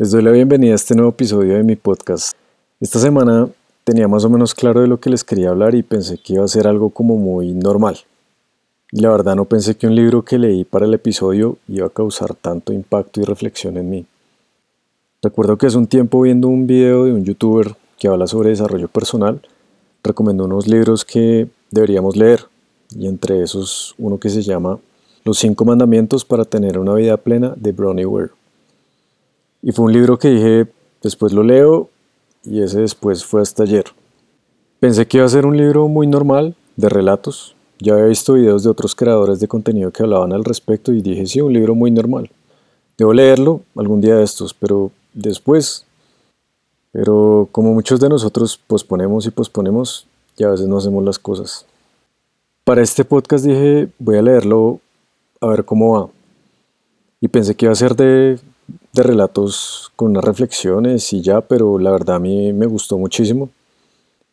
Les doy la bienvenida a este nuevo episodio de mi podcast. Esta semana tenía más o menos claro de lo que les quería hablar y pensé que iba a ser algo como muy normal. Y la verdad no pensé que un libro que leí para el episodio iba a causar tanto impacto y reflexión en mí. Recuerdo que hace un tiempo viendo un video de un youtuber que habla sobre desarrollo personal, recomendó unos libros que deberíamos leer y entre esos uno que se llama Los cinco mandamientos para tener una vida plena de Bronnie Ware. Y fue un libro que dije, después lo leo y ese después fue hasta ayer. Pensé que iba a ser un libro muy normal, de relatos. Ya había visto videos de otros creadores de contenido que hablaban al respecto y dije, sí, un libro muy normal. Debo leerlo algún día de estos, pero después. Pero como muchos de nosotros posponemos y posponemos, y a veces no hacemos las cosas. Para este podcast dije, voy a leerlo a ver cómo va. Y pensé que iba a ser de de relatos con unas reflexiones y ya, pero la verdad a mí me gustó muchísimo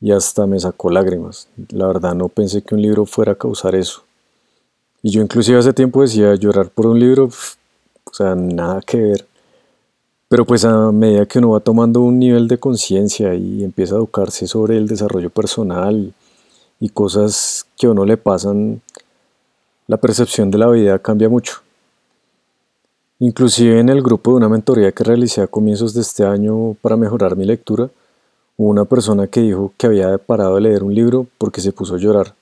y hasta me sacó lágrimas. La verdad no pensé que un libro fuera a causar eso. Y yo inclusive hace tiempo decía llorar por un libro, o sea, nada que ver. Pero pues a medida que uno va tomando un nivel de conciencia y empieza a educarse sobre el desarrollo personal y cosas que a uno le pasan, la percepción de la vida cambia mucho. Inclusive en el grupo de una mentoría que realicé a comienzos de este año para mejorar mi lectura, hubo una persona que dijo que había parado de leer un libro porque se puso a llorar.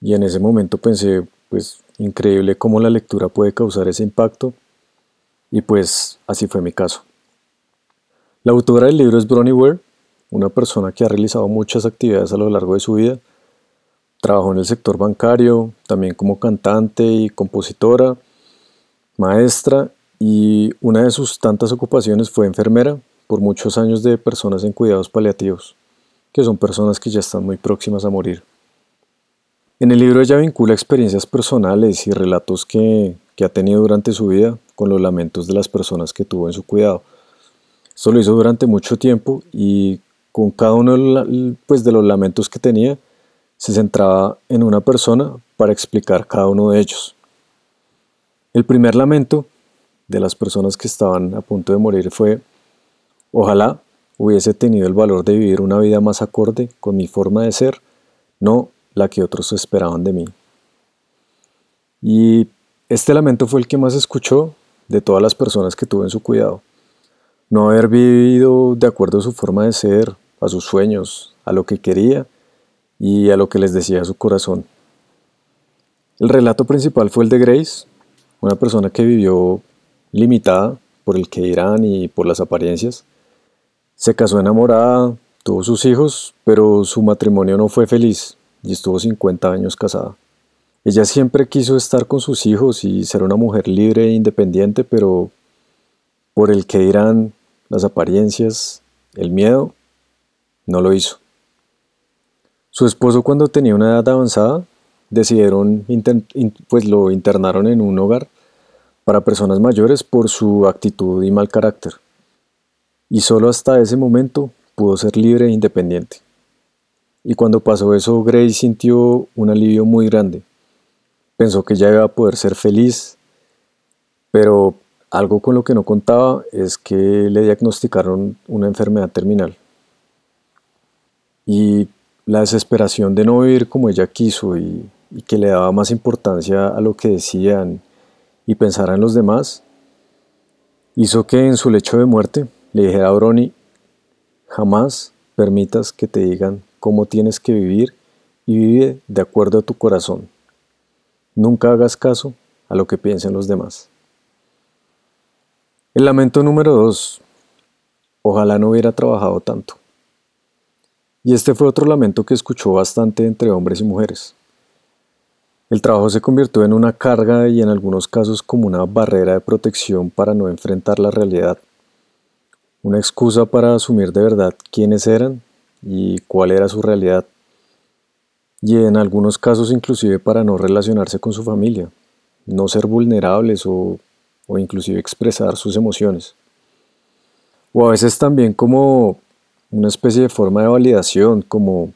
Y en ese momento pensé, pues increíble cómo la lectura puede causar ese impacto. Y pues así fue mi caso. La autora del libro es Bronnie Ware, una persona que ha realizado muchas actividades a lo largo de su vida. Trabajó en el sector bancario, también como cantante y compositora maestra y una de sus tantas ocupaciones fue enfermera por muchos años de personas en cuidados paliativos, que son personas que ya están muy próximas a morir. En el libro ella vincula experiencias personales y relatos que, ha tenido durante su vida con los lamentos de las personas que tuvo en su cuidado. Esto lo hizo durante mucho tiempo y con cada uno pues, de los lamentos que tenía se centraba en una persona para explicar cada uno de ellos. El primer lamento de las personas que estaban a punto de morir fue, ojalá hubiese tenido el valor de vivir una vida más acorde con mi forma de ser, no la que otros esperaban de mí. Y este lamento fue el que más escuchó de todas las personas que tuve en su cuidado. No haber vivido de acuerdo a su forma de ser, a sus sueños, a lo que quería y a lo que les decía su corazón. El relato principal fue el de Grace, una persona que vivió limitada por el que dirán y por las apariencias. Se casó enamorada, tuvo sus hijos, pero su matrimonio no fue feliz y estuvo 50 años casada. Ella siempre quiso estar con sus hijos y ser una mujer libre e independiente, pero por el que dirán las apariencias, el miedo, no lo hizo. Su esposo cuando tenía una edad avanzada decidieron, pues lo internaron en un hogar para personas mayores por su actitud y mal carácter. Y solo hasta ese momento pudo ser libre e independiente. Y cuando pasó eso, Grace sintió un alivio muy grande. Pensó que ya iba a poder ser feliz, pero algo con lo que no contaba es que le diagnosticaron una enfermedad terminal. Y la desesperación de no vivir como ella quiso y y que le daba más importancia a lo que decían y pensara en los demás, hizo que en su lecho de muerte le dijera a Brony, jamás permitas que te digan cómo tienes que vivir y vive de acuerdo a tu corazón. Nunca hagas caso a lo que piensen los demás. El lamento número dos. Ojalá no hubiera trabajado tanto. Y este fue otro lamento que escuchó bastante entre hombres y mujeres. El trabajo se convirtió en una carga y en algunos casos como una barrera de protección para no enfrentar la realidad, una excusa para asumir de verdad quiénes eran y cuál era su realidad, y en algunos casos inclusive para no relacionarse con su familia, no ser vulnerables o, o inclusive expresar sus emociones. O a veces también como una especie de forma de validación, como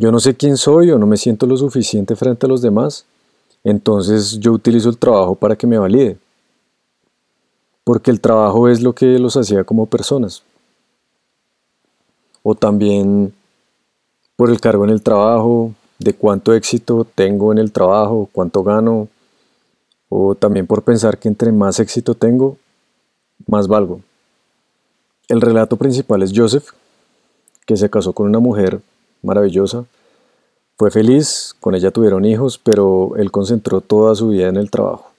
yo no sé quién soy o no me siento lo suficiente frente a los demás, entonces yo utilizo el trabajo para que me valide. porque el trabajo es lo que los hacía como personas. O también por el cargo en el trabajo, de cuánto éxito tengo en el trabajo, cuánto gano, o también por pensar que entre más éxito tengo, más valgo. El relato principal es Joseph, que se casó con una mujer maravillosa, fue feliz, con ella tuvieron hijos, pero él concentró toda su vida en el trabajo.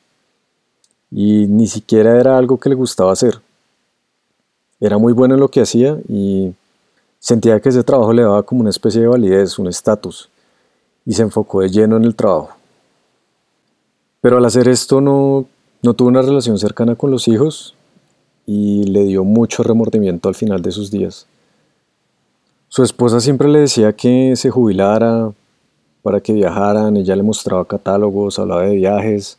Y ni siquiera era algo que le gustaba hacer. Era muy bueno en lo que hacía y sentía que ese trabajo le daba como una especie de validez, un estatus, y se enfocó de lleno en el trabajo. Pero al hacer esto no, no tuvo una relación cercana con los hijos y le dio mucho remordimiento al final de sus días. Su esposa siempre le decía que se jubilara, para que viajaran, ella le mostraba catálogos, hablaba de viajes,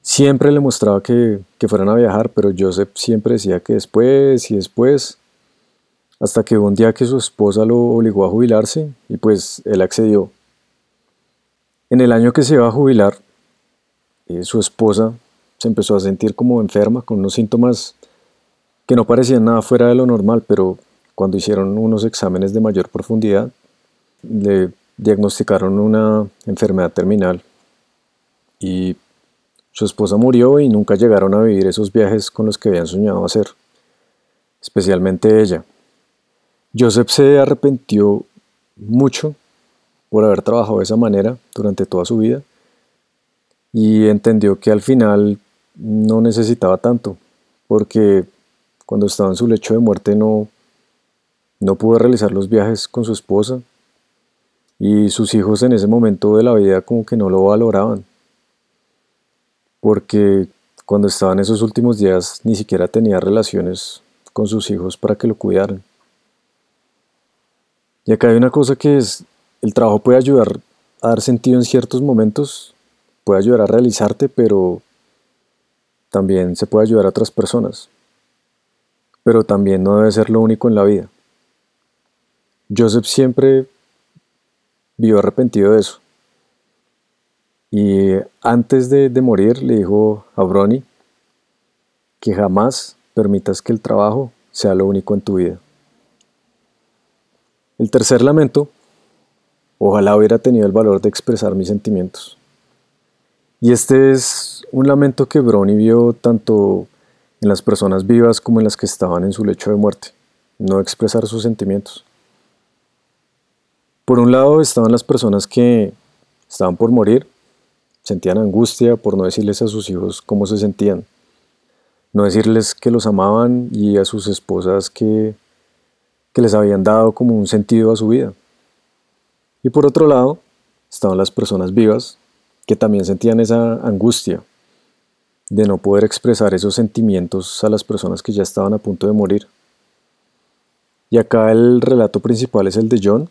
siempre le mostraba que, que fueran a viajar, pero Joseph siempre decía que después y después, hasta que un día que su esposa lo obligó a jubilarse y pues él accedió. En el año que se iba a jubilar, eh, su esposa se empezó a sentir como enferma, con unos síntomas que no parecían nada fuera de lo normal, pero cuando hicieron unos exámenes de mayor profundidad, le diagnosticaron una enfermedad terminal y su esposa murió y nunca llegaron a vivir esos viajes con los que habían soñado hacer, especialmente ella. Joseph se arrepintió mucho por haber trabajado de esa manera durante toda su vida y entendió que al final no necesitaba tanto, porque cuando estaba en su lecho de muerte no, no pudo realizar los viajes con su esposa y sus hijos en ese momento de la vida como que no lo valoraban. Porque cuando estaban esos últimos días ni siquiera tenía relaciones con sus hijos para que lo cuidaran. Y acá hay una cosa que es, el trabajo puede ayudar a dar sentido en ciertos momentos, puede ayudar a realizarte, pero también se puede ayudar a otras personas. Pero también no debe ser lo único en la vida. Joseph siempre vivió arrepentido de eso. Y antes de, morir le dijo a Brony que jamás permitas que el trabajo sea lo único en tu vida. El tercer lamento, ojalá hubiera tenido el valor de expresar mis sentimientos. Y este es un lamento que Brony vio tanto en las personas vivas como en las que estaban en su lecho de muerte, no expresar sus sentimientos. Por un lado estaban las personas que estaban por morir, sentían angustia por no decirles a sus hijos cómo se sentían, no decirles que los amaban y a sus esposas que, que les habían dado como un sentido a su vida. Y por otro lado estaban las personas vivas que también sentían esa angustia de no poder expresar esos sentimientos a las personas que ya estaban a punto de morir. Y acá el relato principal es el de John,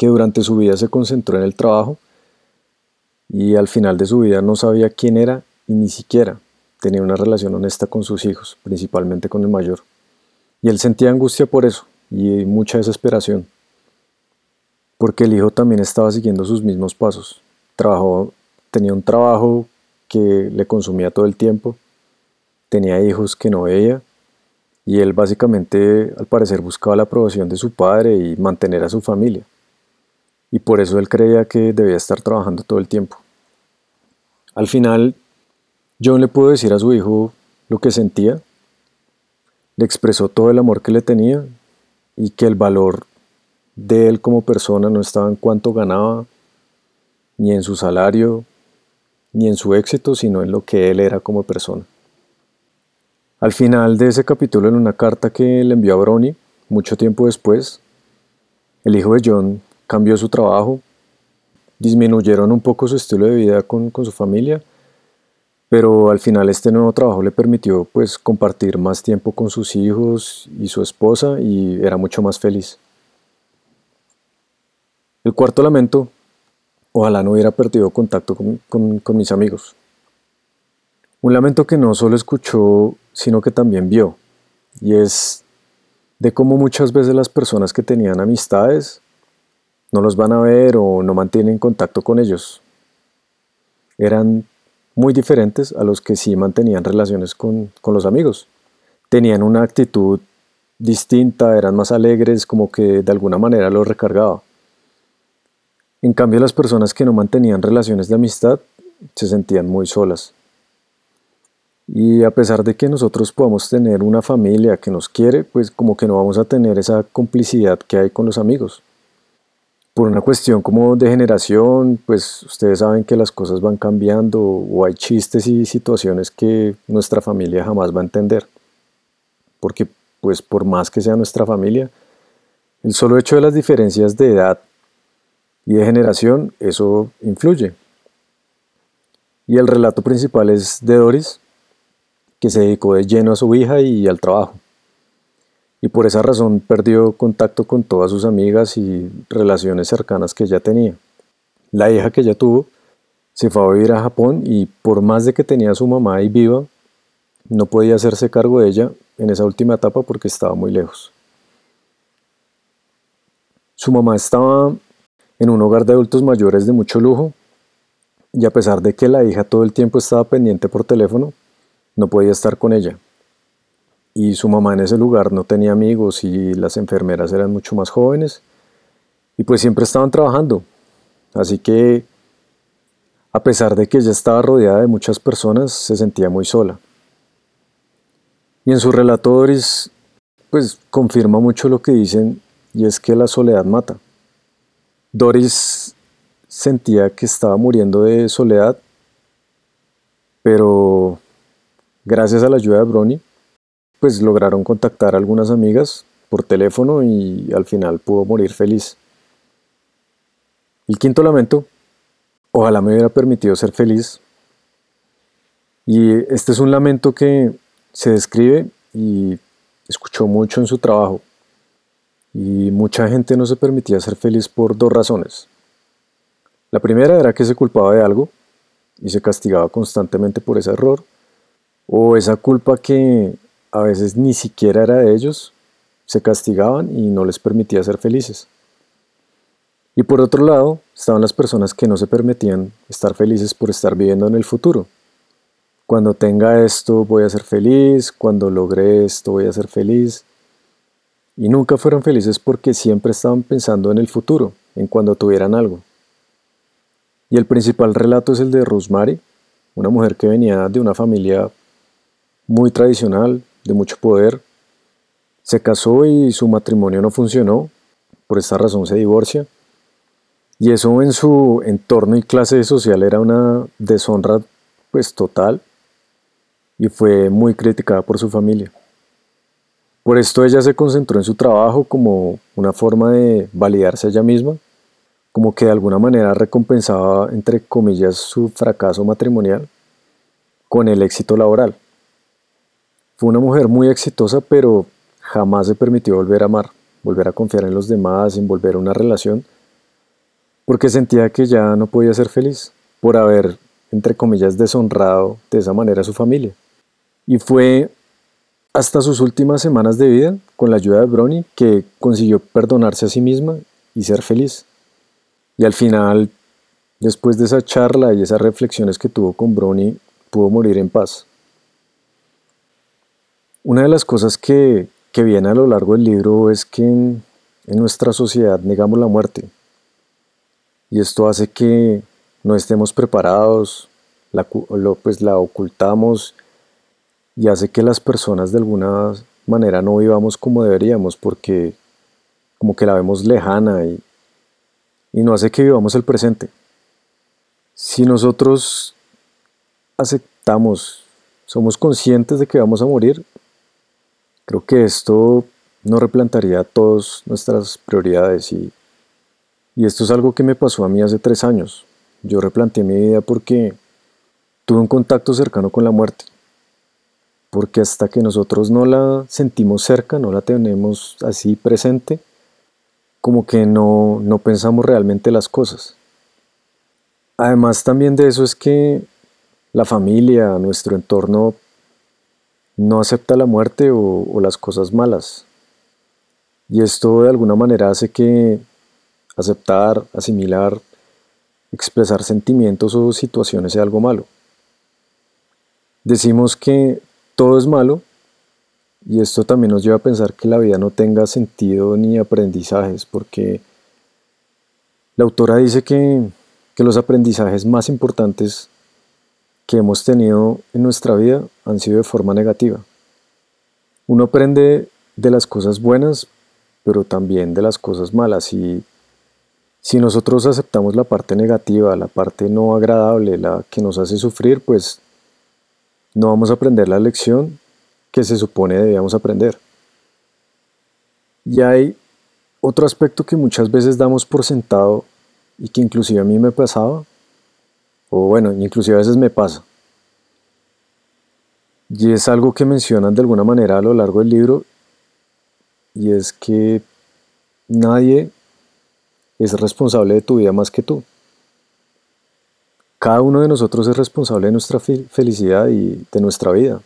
que durante su vida se concentró en el trabajo y al final de su vida no sabía quién era y ni siquiera tenía una relación honesta con sus hijos, principalmente con el mayor. Y él sentía angustia por eso y mucha desesperación, porque el hijo también estaba siguiendo sus mismos pasos. Trabajó, tenía un trabajo que le consumía todo el tiempo, tenía hijos que no veía y él básicamente al parecer buscaba la aprobación de su padre y mantener a su familia y por eso él creía que debía estar trabajando todo el tiempo. Al final, John le pudo decir a su hijo lo que sentía, le expresó todo el amor que le tenía y que el valor de él como persona no estaba en cuánto ganaba, ni en su salario, ni en su éxito, sino en lo que él era como persona. Al final de ese capítulo, en una carta que le envió a Brony, mucho tiempo después, el hijo de John cambió su trabajo, disminuyeron un poco su estilo de vida con, su familia, pero al final este nuevo trabajo le permitió pues compartir más tiempo con sus hijos y su esposa y era mucho más feliz. El cuarto lamento, ojalá no hubiera perdido contacto con, con mis amigos. Un lamento que no solo escuchó, sino que también vio, y es de cómo muchas veces las personas que tenían amistades no los van a ver o no mantienen contacto con ellos. Eran muy diferentes a los que sí mantenían relaciones con, con los amigos. Tenían una actitud distinta, eran más alegres, como que de alguna manera los recargaba. En cambio, las personas que no mantenían relaciones de amistad se sentían muy solas. Y a pesar de que nosotros podamos tener una familia que nos quiere, pues como que no vamos a tener esa complicidad que hay con los amigos. Por una cuestión como de generación, pues ustedes saben que las cosas van cambiando o hay chistes y situaciones que nuestra familia jamás va a entender. Porque pues por más que sea nuestra familia, el solo hecho de las diferencias de edad y de generación, eso influye. Y el relato principal es de Doris, que se dedicó de lleno a su hija y al trabajo. Y por esa razón perdió contacto con todas sus amigas y relaciones cercanas que ella tenía. La hija que ella tuvo se fue a vivir a Japón y por más de que tenía a su mamá ahí viva, no podía hacerse cargo de ella en esa última etapa porque estaba muy lejos. Su mamá estaba en un hogar de adultos mayores de mucho lujo y a pesar de que la hija todo el tiempo estaba pendiente por teléfono, no podía estar con ella. Y su mamá en ese lugar no tenía amigos y las enfermeras eran mucho más jóvenes y pues siempre estaban trabajando. Así que a pesar de que ella estaba rodeada de muchas personas, se sentía muy sola. Y en su relato Doris pues confirma mucho lo que dicen y es que la soledad mata. Doris sentía que estaba muriendo de soledad, pero gracias a la ayuda de Brony, pues lograron contactar a algunas amigas por teléfono y al final pudo morir feliz. El quinto lamento, ojalá me hubiera permitido ser feliz. Y este es un lamento que se describe y escuchó mucho en su trabajo. Y mucha gente no se permitía ser feliz por dos razones. La primera era que se culpaba de algo y se castigaba constantemente por ese error, o esa culpa que a veces ni siquiera era de ellos, se castigaban y no les permitía ser felices. Y por otro lado, estaban las personas que no se permitían estar felices por estar viviendo en el futuro, cuando tenga esto voy a ser feliz, cuando logre esto voy a ser feliz. Y nunca fueron felices porque siempre estaban pensando en el futuro, en cuando tuvieran algo. Y el principal relato es el de Rosemary, una mujer que venía de una familia muy tradicional, de mucho poder. Se casó y su matrimonio no funcionó, por esta razón se divorcia. Y eso en su entorno y clase social era una deshonra pues total y fue muy criticada por su familia. Por esto ella se concentró en su trabajo como una forma de validarse ella misma, como que de alguna manera recompensaba, entre comillas, su fracaso matrimonial con el éxito laboral. Fue una mujer muy exitosa, pero jamás se permitió volver a amar, volver a confiar en los demás, en volver a una relación, porque sentía que ya no podía ser feliz por haber, entre comillas, deshonrado de esa manera a su familia. Y fue hasta sus últimas semanas de vida, con la ayuda de Brony, que consiguió perdonarse a sí misma y ser feliz. Y al final, después de esa charla y esas reflexiones que tuvo con Brony, pudo morir en paz. Una de las cosas que, viene a lo largo del libro es que en, nuestra sociedad negamos la muerte. Y esto hace que no estemos preparados, la, pues la ocultamos y hace que las personas de alguna manera no vivamos como deberíamos porque como que la vemos lejana y, y no hace que vivamos el presente. Si nosotros aceptamos, somos conscientes de que vamos a morir, creo que esto no replantaría todas nuestras prioridades y, y esto es algo que me pasó a mí hace tres años. Yo replanteé mi vida porque tuve un contacto cercano con la muerte porque hasta que nosotros no la sentimos cerca, no la tenemos así presente, como que no, no pensamos realmente las cosas. Además también de eso es que la familia, nuestro entorno, no acepta la muerte o, las cosas malas. Y esto de alguna manera hace que aceptar, asimilar, expresar sentimientos o situaciones sea algo malo. Decimos que todo es malo y esto también nos lleva a pensar que la vida no tenga sentido ni aprendizajes, porque la autora dice que, que los aprendizajes más importantes que hemos tenido en nuestra vida han sido de forma negativa. Uno aprende de las cosas buenas, pero también de las cosas malas. Y si nosotros aceptamos la parte negativa, la parte no agradable, la que nos hace sufrir, pues no vamos a aprender la lección que se supone debíamos aprender. Y hay otro aspecto que muchas veces damos por sentado y que inclusive a mí me pasaba, o bueno, inclusive a veces me pasa. Y es algo que mencionan de alguna manera a lo largo del libro, y es que nadie es responsable de tu vida más que tú. Cada uno de nosotros es responsable de nuestra felicidad y de nuestra vida.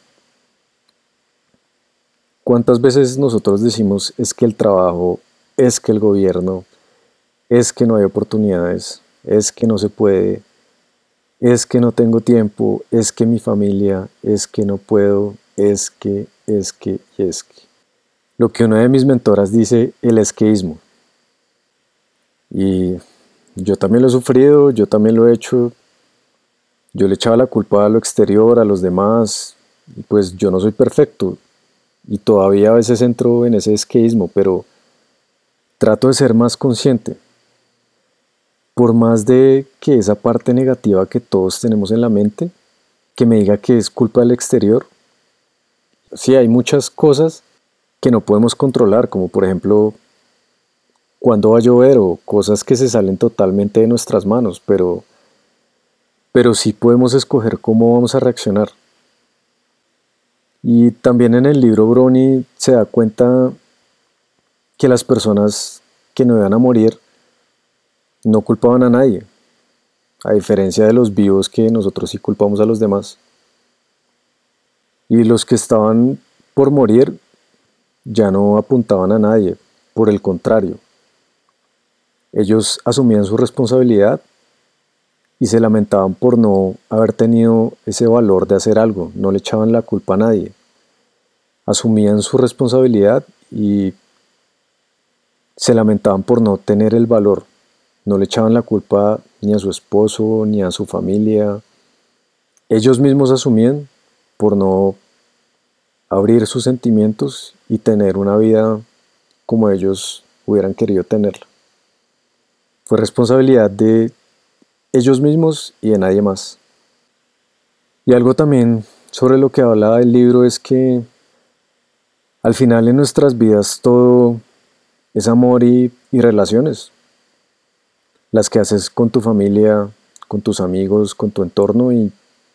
¿Cuántas veces nosotros decimos es que el trabajo, es que el gobierno, es que no hay oportunidades, es que no se puede, es que no tengo tiempo, es que mi familia, es que no puedo, es que, es que y es que? Lo que una de mis mentoras dice, el esqueísmo. Y yo también lo he sufrido, yo también lo he hecho. Yo le echaba la culpa a lo exterior, a los demás, y pues yo no soy perfecto, y todavía a veces entro en ese esqueísmo, pero trato de ser más consciente. Por más de que esa parte negativa que todos tenemos en la mente, que me diga que es culpa del exterior, sí hay muchas cosas que no podemos controlar, como por ejemplo cuándo va a llover o cosas que se salen totalmente de nuestras manos, pero, pero sí podemos escoger cómo vamos a reaccionar. Y también en el libro Brony se da cuenta que las personas que no iban a morir no culpaban a nadie, a diferencia de los vivos que nosotros sí culpamos a los demás. Y los que estaban por morir ya no apuntaban a nadie, por el contrario. Ellos asumían su responsabilidad y se lamentaban por no haber tenido ese valor de hacer algo, no le echaban la culpa a nadie. Asumían su responsabilidad y se lamentaban por no tener el valor, no le echaban la culpa ni a su esposo ni a su familia. Ellos mismos asumían por no abrir sus sentimientos y tener una vida como ellos hubieran querido tenerla. Fue responsabilidad de ellos mismos y de nadie más. Y algo también sobre lo que hablaba el libro es que al final en nuestras vidas todo es amor y, y relaciones. Las que haces con tu familia, con tus amigos, con tu entorno y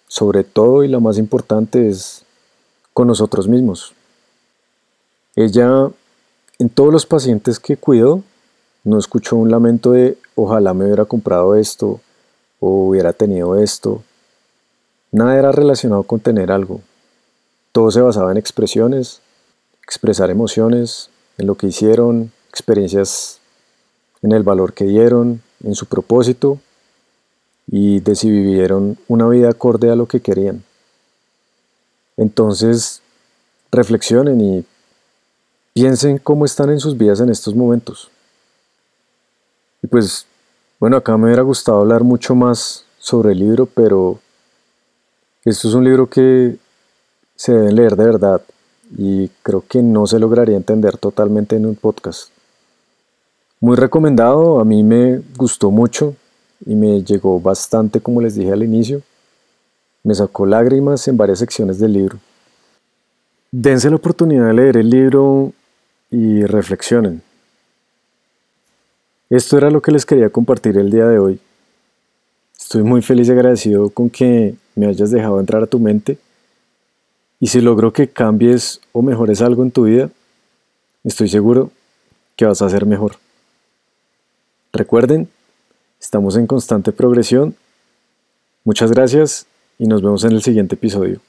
sobre todo y lo más importante es con nosotros mismos. Ella, en todos los pacientes que cuidó, no escuchó un lamento de ojalá me hubiera comprado esto o hubiera tenido esto. Nada era relacionado con tener algo. Todo se basaba en expresiones, expresar emociones, en lo que hicieron, experiencias, en el valor que dieron, en su propósito y de si vivieron una vida acorde a lo que querían. Entonces, reflexionen y piensen cómo están en sus vidas en estos momentos. Y pues, bueno, acá me hubiera gustado hablar mucho más sobre el libro, pero esto es un libro que se debe leer de verdad y creo que no se lograría entender totalmente en un podcast. Muy recomendado, a mí me gustó mucho y me llegó bastante como les dije al inicio. Me sacó lágrimas en varias secciones del libro. Dense la oportunidad de leer el libro y reflexionen. Esto era lo que les quería compartir el día de hoy. Estoy muy feliz y agradecido con que me hayas dejado entrar a tu mente. Y si logro que cambies o mejores algo en tu vida, estoy seguro que vas a ser mejor. Recuerden, estamos en constante progresión. Muchas gracias y nos vemos en el siguiente episodio.